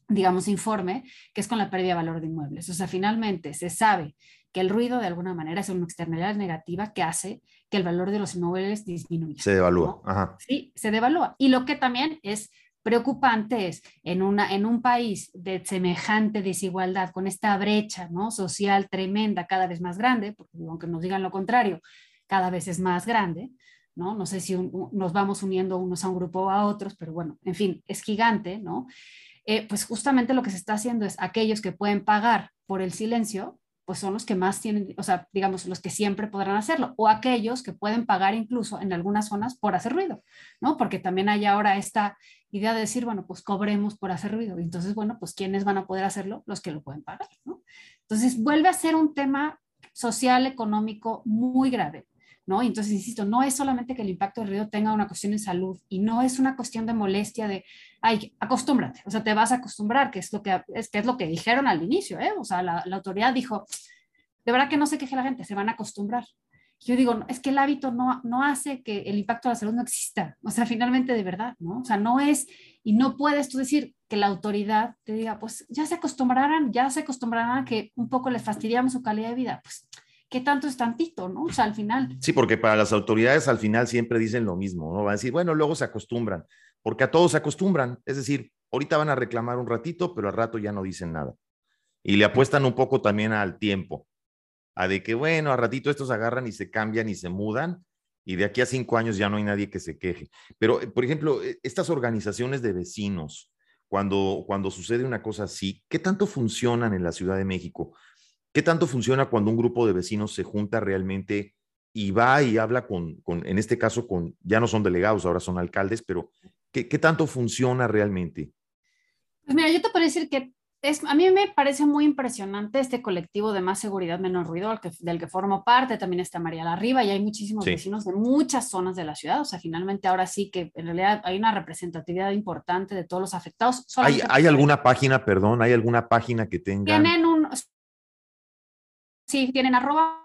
digamos, informe, que es con la pérdida de valor de inmuebles. O sea, finalmente se sabe que el ruido de alguna manera es una externalidad negativa que hace que el valor de los inmuebles disminuya. Se devalúa. Sí, se devalúa. Y lo que también es preocupante es en, una, en un país de semejante desigualdad, con esta brecha ¿no? social tremenda, cada vez más grande, porque aunque nos digan lo contrario, cada vez es más grande, ¿no? No sé si nos vamos uniendo unos a un grupo o a otros, pero bueno, en fin, es gigante, ¿no? Eh, pues justamente lo que se está haciendo es aquellos que pueden pagar por el silencio, pues son los que más tienen, o sea, digamos, los que siempre podrán hacerlo, o aquellos que pueden pagar incluso en algunas zonas por hacer ruido, ¿no? Porque también hay ahora esta idea de decir, bueno, pues cobremos por hacer ruido. Y entonces, bueno, pues ¿quiénes van a poder hacerlo? Los que lo pueden pagar, ¿no? Entonces, vuelve a ser un tema social, económico muy grave. ¿No? entonces, insisto, no es solamente que el impacto del ruido tenga una cuestión en salud y no es una cuestión de molestia de, ay, acostúmbrate, o sea, te vas a acostumbrar, que es lo que es, que es lo que dijeron al inicio, ¿eh? O sea, la, la autoridad dijo, de verdad que no se queje la gente, se van a acostumbrar. Yo digo, es que el hábito no, no hace que el impacto de la salud no exista, o sea, finalmente de verdad, ¿no? O sea, no es, y no puedes tú decir que la autoridad te diga, pues ya se acostumbrarán, ya se acostumbrarán a que un poco les fastidiamos su calidad de vida, pues ¿qué tanto es tantito, no? O sea, al final. Sí, porque para las autoridades al final siempre dicen lo mismo, ¿no? Van a decir, bueno, luego se acostumbran, porque a todos se acostumbran. Es decir, ahorita van a reclamar un ratito, pero al rato ya no dicen nada. Y le apuestan un poco también al tiempo, a de que, bueno, a ratito estos agarran y se cambian y se mudan, y de aquí a cinco años ya no hay nadie que se queje. Pero, por ejemplo, e, estas organizaciones de vecinos, cuando, cuando sucede una cosa así, ¿qué tanto funcionan en la Ciudad de México? ¿Qué tanto funciona cuando un grupo de vecinos se junta realmente y va y habla con, en este caso, con, ya no son delegados, ahora son alcaldes, pero ¿qué, tanto funciona realmente? Pues mira, yo te puedo decir que es, a mí me parece muy impresionante este colectivo de más seguridad, menos ruido, al que, del que formo parte, también está María Larriba y hay muchísimos vecinos de muchas zonas de la ciudad, o sea, finalmente ahora sí que en realidad hay una representatividad importante de todos los afectados. ¿Hay, ¿Hay alguna página, perdón, hay alguna página que tenga? Tienen Sí, tienen arroba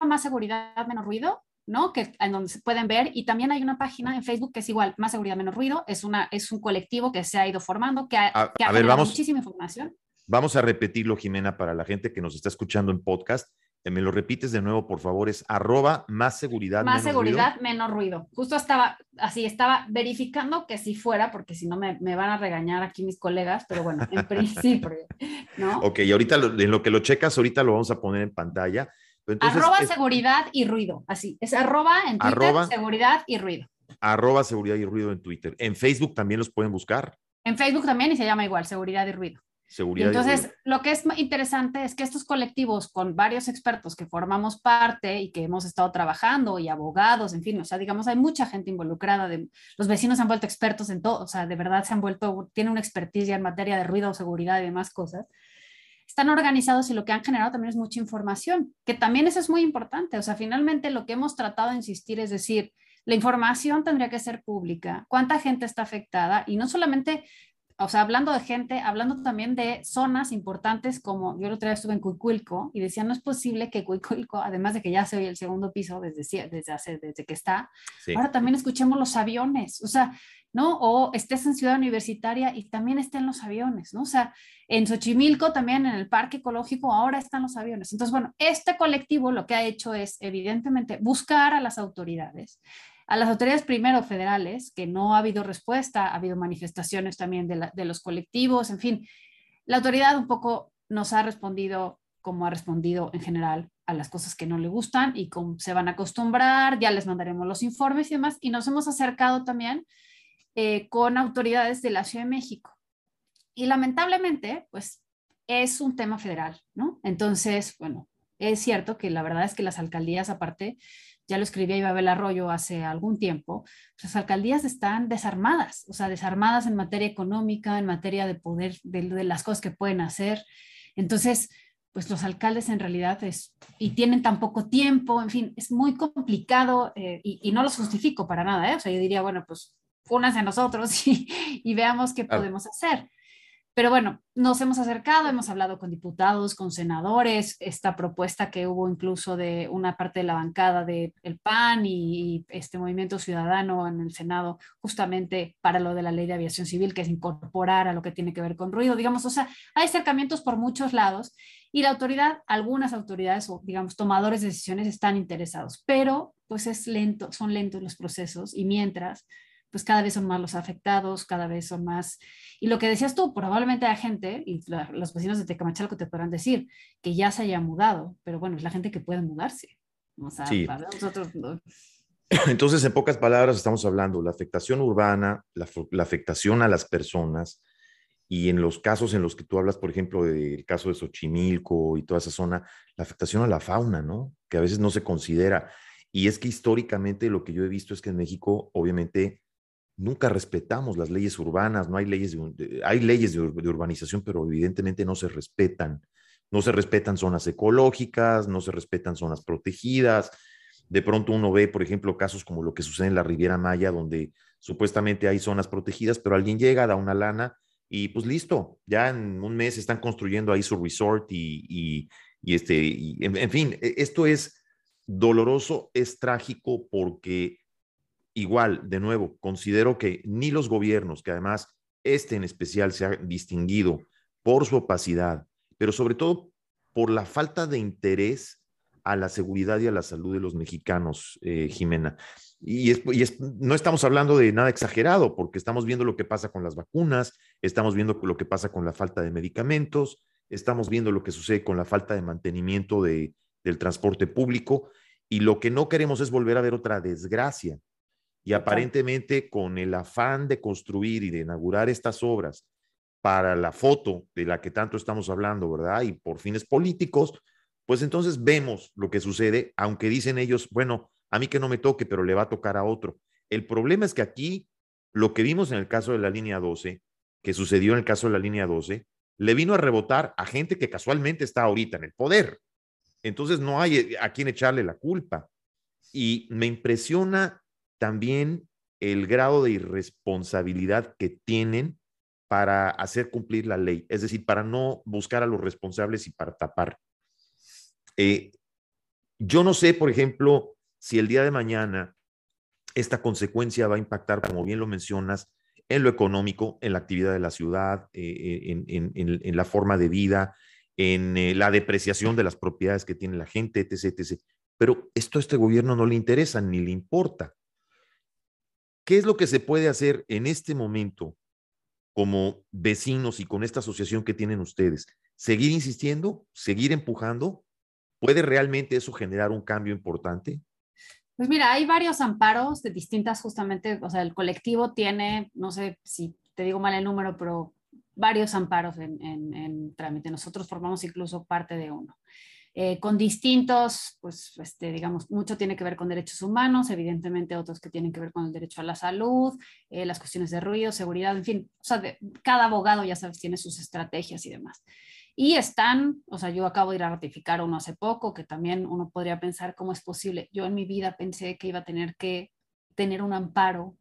más seguridad, menos ruido, ¿no? Que en donde se pueden ver y también hay una página en Facebook que es igual, más seguridad, menos ruido, es, una, es un colectivo que se ha ido formando, que ha, a, ver, vamos, muchísima información. Vamos a repetirlo, Jimena, para la gente que nos está escuchando en podcast. Me lo repites de nuevo, por favor, es arroba más seguridad. Más seguridad, menos ruido. Justo estaba así, estaba verificando que si fuera, porque si no me, me, van a regañar aquí mis colegas, pero bueno, en *laughs* principio, ¿no? Ok, y ahorita en lo que lo checas, ahorita lo vamos a poner en pantalla. arroba seguridad y ruido, así, es arroba en Twitter, seguridad y ruido. Arroba seguridad y ruido en Twitter. En Facebook también los pueden buscar. En Facebook también y se llama igual, seguridad y ruido. Entonces, lo que es interesante es que estos colectivos con varios expertos que formamos parte y que hemos estado trabajando y abogados, en fin, o sea, digamos, hay mucha gente involucrada, de, los vecinos se han vuelto expertos en todo, o sea, de verdad se han vuelto, tienen una experticia en materia de ruido, seguridad y demás cosas. Están organizados y lo que han generado también es mucha información, que también eso es muy importante, o sea, finalmente lo que hemos tratado de insistir es decir, la información tendría que ser pública, cuánta gente está afectada y no solamente o sea, hablando de gente, hablando también de zonas importantes como yo el otro día estuve en Cuicuilco y decía, no es posible que Cuicuilco, además de que ya se oye el segundo piso desde, desde, hace, desde que está, ahora también escuchemos los aviones, o sea, ¿no? O estés en Ciudad Universitaria y también estén los aviones, ¿no? O sea, en Xochimilco también, en el Parque Ecológico, ahora están los aviones. Entonces, bueno, este colectivo lo que ha hecho es, evidentemente, buscar a las autoridades a las autoridades primero federales, que no ha habido respuesta, ha habido manifestaciones también de, los colectivos, en fin, la autoridad un poco nos ha respondido como ha respondido en general a las cosas que no le gustan y cómo se van a acostumbrar, ya les mandaremos los informes y demás, y nos hemos acercado también eh, con autoridades de la Ciudad de México. Y lamentablemente, pues es un tema federal, ¿no? Entonces, bueno, es cierto que la verdad es que las alcaldías, aparte, ya lo escribía Ibabel Arroyo hace algún tiempo, las alcaldías están desarmadas, o sea, desarmadas en materia económica, en materia de poder, de, las cosas que pueden hacer. Entonces, pues los alcaldes en realidad es, y tienen tan poco tiempo, en fin, es muy complicado eh, y, no los justifico para nada, ¿eh? o sea, yo diría, bueno, pues únanse nosotros *laughs* y, y veamos qué podemos hacer. Pero bueno, nos hemos acercado, hemos hablado con diputados, con senadores, esta propuesta que hubo incluso de una parte de la bancada del PAN y, este movimiento ciudadano en el Senado, justamente para lo de la ley de aviación civil, que es incorporar a lo que tiene que ver con ruido, digamos, o sea, hay acercamientos por muchos lados y la autoridad, algunas autoridades o digamos tomadores de decisiones están interesados, pero pues es lento, son lentos los procesos y mientras pues cada vez son más los afectados, cada vez son más... Y lo que decías tú, probablemente hay gente, y los vecinos de Tecamachalco te podrán decir, que ya se haya mudado, pero bueno, es la gente que puede mudarse. sí. nosotros... *clears throat* Entonces, en pocas palabras, estamos hablando la afectación urbana, la, afectación a las personas Y en los casos en los que tú hablas, por ejemplo, del caso de Xochimilco y toda esa zona, la afectación a la fauna, ¿no? Que a veces no se considera. Y es que históricamente lo que yo he visto es que en México, obviamente, nunca respetamos las leyes urbanas, no hay leyes de, hay leyes de, urbanización, pero evidentemente no se respetan. No se respetan zonas ecológicas, no se respetan zonas protegidas. De pronto uno ve, por ejemplo, casos como lo que sucede en la Riviera Maya, donde supuestamente hay zonas protegidas, pero alguien llega, da una lana y pues listo, ya en un mes están construyendo ahí su resort y, este, en, fin, e, esto es doloroso, es trágico porque igual, de nuevo, considero que ni los gobiernos, que además este en especial se ha distinguido por su opacidad, pero sobre todo por la falta de interés a la seguridad y a la salud de los mexicanos, eh, Jimena. Y, no estamos hablando de nada exagerado, porque estamos viendo lo que pasa con las vacunas, estamos viendo lo que pasa con la falta de medicamentos, estamos viendo lo que sucede con la falta de mantenimiento de, del transporte público, y lo que no queremos es volver a ver otra desgracia. Y aparentemente con el afán de construir y de inaugurar estas obras para la foto de la que tanto estamos hablando, ¿verdad? Y por fines políticos, pues entonces vemos lo que sucede, aunque dicen ellos, bueno, a mí que no me toque, pero le va a tocar a otro. El problema es que aquí, lo que vimos en el caso de la línea 12, que sucedió en el caso de la línea 12, le vino a rebotar a gente que casualmente está ahorita en el poder. Entonces no hay eh, a quien echarle la culpa. Y me impresiona también el grado de irresponsabilidad que tienen para hacer cumplir la ley, es decir, para no buscar a los responsables y para tapar. Eh, yo no sé, por ejemplo, si el día de mañana esta consecuencia va a impactar, como bien lo mencionas, en lo económico, en la actividad de la ciudad, eh, en, la forma de vida, en eh, la depreciación de las propiedades que tiene la gente, etc, etc. Pero esto a este gobierno no le interesa ni le importa. ¿Qué es lo que se puede hacer en este momento como vecinos y con esta asociación que tienen ustedes? ¿Seguir insistiendo? ¿Seguir empujando? ¿Puede realmente eso generar un cambio importante? Pues mira, hay varios amparos de distintas justamente, o sea, el colectivo tiene, no sé si te digo mal el número, pero varios amparos en, en, trámite. Nosotros formamos incluso parte de uno. Eh, con distintos, pues, este, digamos, mucho tiene que ver con derechos humanos, evidentemente otros que tienen que ver con el derecho a la salud, eh, las cuestiones de ruido, seguridad, en fin, o sea, cada abogado, ya sabes, tiene sus estrategias y demás. Y están, o sea, yo acabo de ir a ratificar uno hace poco, que también uno podría pensar cómo es posible. Yo en mi vida pensé que iba a tener que tener un amparo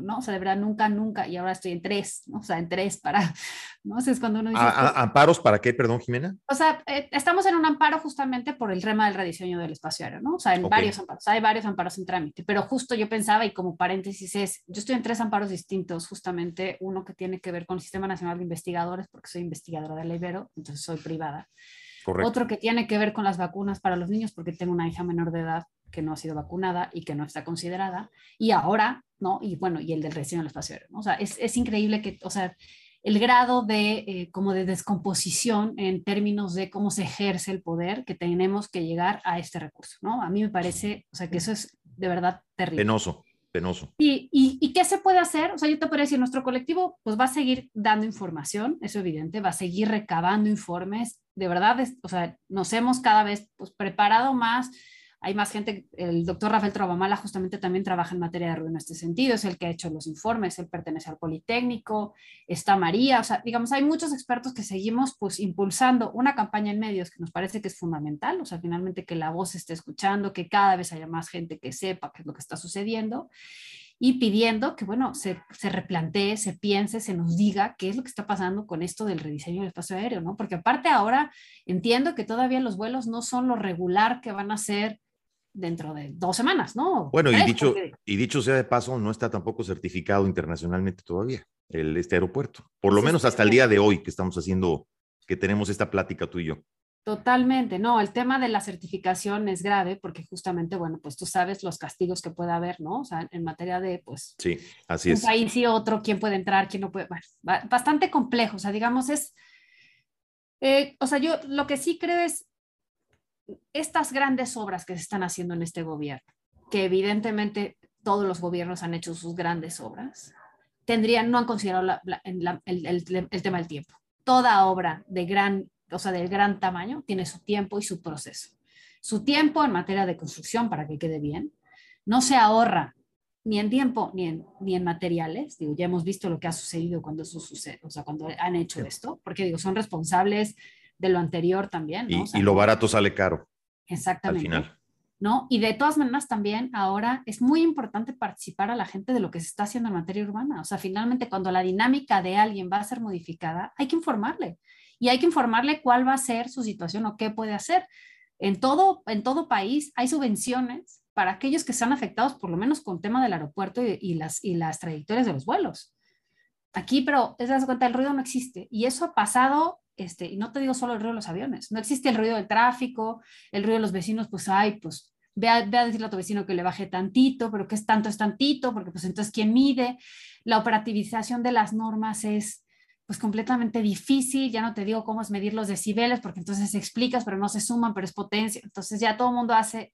¿no? O sea, de verdad, nunca, nunca, y ahora estoy en tres, ¿no? O sea, en tres para, *laughs* ¿no? es cuando uno dice... ¿Amparos para qué, perdón, Jimena? O sea, eh, estamos en un amparo justamente por el rema del rediseño del espacio aéreo, ¿no? O sea, en varios amparos, hay varios amparos en trámite, pero justo yo pensaba, y como paréntesis es, yo estoy en tres amparos distintos, justamente uno que tiene que ver con el Sistema Nacional de Investigadores, porque soy investigadora del Ibero, entonces soy privada. Correcto. Otro que tiene que ver con las vacunas para los niños, porque tengo una hija menor de edad que no ha sido vacunada y que no está considerada, y ahora, ¿no? Y bueno, y el del recién del espacio aéreo, ¿no? O sea, es, es, increíble que, o sea, el grado de, eh, como de descomposición en términos de cómo se ejerce el poder que tenemos que llegar a este recurso, ¿no? A mí me parece, o sea, que eso es de verdad terrible. Penoso, penoso. ¿Y, y, y qué se puede hacer? O sea, yo te podría decir, nuestro colectivo pues va a seguir dando información, eso es evidente, va a seguir recabando informes, de verdad, o sea, nos hemos cada vez pues preparado más, hay más gente, el doctor Rafael Trabamala justamente también trabaja en materia de ruido en este sentido, es el que ha hecho los informes, él pertenece al Politécnico, está María, o sea, digamos, hay muchos expertos que seguimos pues impulsando una campaña en medios que nos parece que es fundamental, o sea, finalmente que la voz esté escuchando, que cada vez haya más gente que sepa qué es lo que está sucediendo y pidiendo que, bueno, se, se, replantee, se piense, se nos diga qué es lo que está pasando con esto del rediseño del espacio aéreo, ¿no? Porque aparte ahora entiendo que todavía los vuelos no son lo regular que van a ser dentro de dos semanas, ¿no? Bueno, y dicho, y dicho sea de paso, no está tampoco certificado internacionalmente todavía el, este aeropuerto, por lo menos hasta el día de hoy que estamos haciendo, que tenemos esta plática tú y yo. Totalmente, no, el tema de la certificación es grave porque justamente, bueno, pues tú sabes los castigos que puede haber, ¿no? O sea, en materia de, pues, sí, así es. Un país y otro, quién puede entrar, quién no puede, bueno, bastante complejo, o sea, digamos, es, eh, o sea, yo lo que sí creo es, estas grandes obras que se están haciendo en este gobierno, que evidentemente todos los gobiernos han hecho sus grandes obras, tendrían, no han considerado el, tema del tiempo. Toda obra de gran, o sea, del gran tamaño tiene su tiempo y su proceso. Su tiempo en materia de construcción para que quede bien, no se ahorra ni en tiempo ni en, ni en materiales. Digo, ya hemos visto lo que ha sucedido cuando eso sucede, o sea, cuando han hecho esto, porque digo, son responsables de lo anterior también. Y, lo barato sale caro. Exactamente. Al final. ¿no? Y de todas maneras también ahora es muy importante participar a la gente de lo que se está haciendo en materia urbana. O sea, finalmente cuando la dinámica de alguien va a ser modificada, hay que informarle y hay que informarle cuál va a ser su situación o qué puede hacer. En todo, en todo país hay subvenciones para aquellos que están afectados por lo menos con tema del aeropuerto y, las, y las trayectorias de los vuelos. Aquí, pero es das cuenta, el ruido no existe y eso ha pasado este, y no te digo solo el ruido de los aviones, no existe el ruido del tráfico, el ruido de los vecinos, pues hay, pues ve a, ve a, decirle a tu vecino que le baje tantito, pero que es tanto es tantito, porque pues entonces ¿quién mide? La operativización de las normas es pues completamente difícil, ya no te digo cómo es medir los decibeles, porque entonces explicas, pero no se suman, pero es potencia, entonces ya todo el mundo hace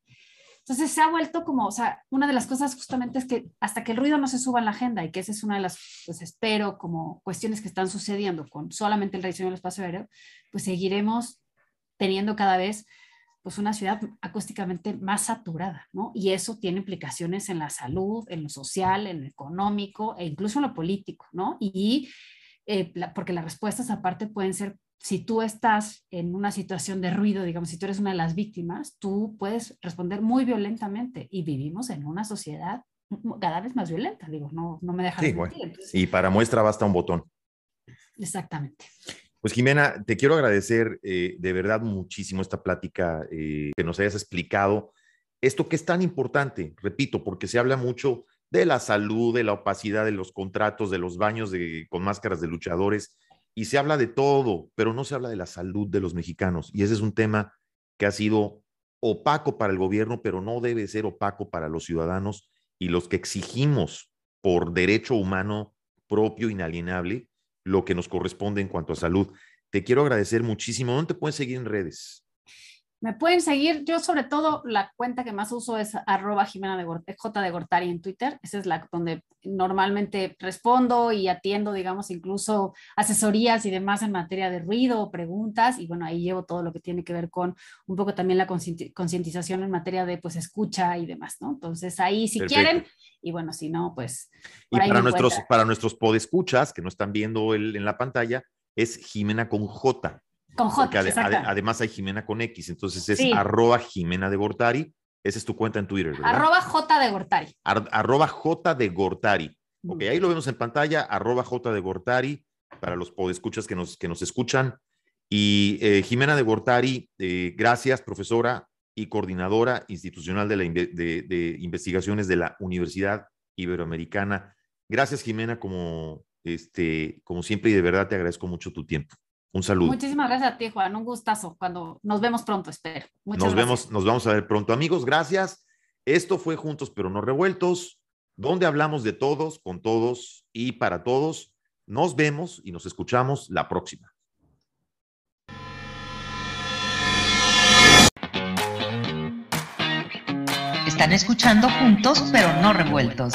entonces se ha vuelto como, o sea, una de las cosas justamente es que hasta que el ruido no se suba en la agenda y que esa es una de las, pues espero, como cuestiones que están sucediendo con solamente el rediseño del espacio aéreo, pues seguiremos teniendo cada vez pues una ciudad acústicamente más saturada, ¿no? Y eso tiene implicaciones en la salud, en lo social, en lo económico e incluso en lo político, ¿no? Y eh, porque las respuestas aparte pueden ser si tú estás en una situación de ruido, digamos, si tú eres una de las víctimas, tú puedes responder muy violentamente y vivimos en una sociedad cada vez más violenta, digo, no, no me deja sí, Y para muestra basta un botón. Exactamente. Pues Jimena, te quiero agradecer eh, de verdad muchísimo esta plática, eh, que nos hayas explicado esto que es tan importante, repito, porque se habla mucho de la salud, de la opacidad de los contratos, de los baños de, con máscaras de luchadores, y se habla de todo, pero no se habla de la salud de los mexicanos. Y ese es un tema que ha sido opaco para el gobierno, pero no debe ser opaco para los ciudadanos y los que exigimos por derecho humano propio, inalienable, lo que nos corresponde en cuanto a salud. Te quiero agradecer muchísimo. ¿Dónde te pueden seguir en redes? Me pueden seguir, yo sobre todo la cuenta que más uso es arroba Jimena de J de Gortari en Twitter, esa es la donde normalmente respondo y atiendo, digamos, incluso asesorías y demás en materia de ruido, preguntas, y bueno, ahí llevo todo lo que tiene que ver con un poco también la concientización en materia de pues escucha y demás, ¿no? Entonces ahí si quieren, y bueno, si no, pues... y para nuestros, para nuestros podescuchas que no están viendo el, en la pantalla, es Jimena con J. Con J, además hay Jimena con X, entonces es arroba Jimena de Gortari. Esa es tu cuenta en Twitter, ¿verdad? Arroba J de Gortari. arroba J de Gortari. Ok, ahí lo vemos en pantalla, arroba J de Gortari, para los podescuchas que nos, que nos escuchan. Y eh, Jimena de Gortari, eh, gracias, profesora y coordinadora institucional de, la, de, investigaciones de la Universidad Iberoamericana. Gracias, Jimena, como, este, como siempre, y de verdad te agradezco mucho tu tiempo. Un saludo. Muchísimas gracias a ti, Juan. Un gustazo. Cuando nos vemos pronto, espero. nos vemos, nos vamos a ver pronto. Amigos, gracias. Esto fue Juntos pero no revueltos, donde hablamos de todos, con todos y para todos. Nos vemos y nos escuchamos la próxima. Están escuchando juntos pero no revueltos.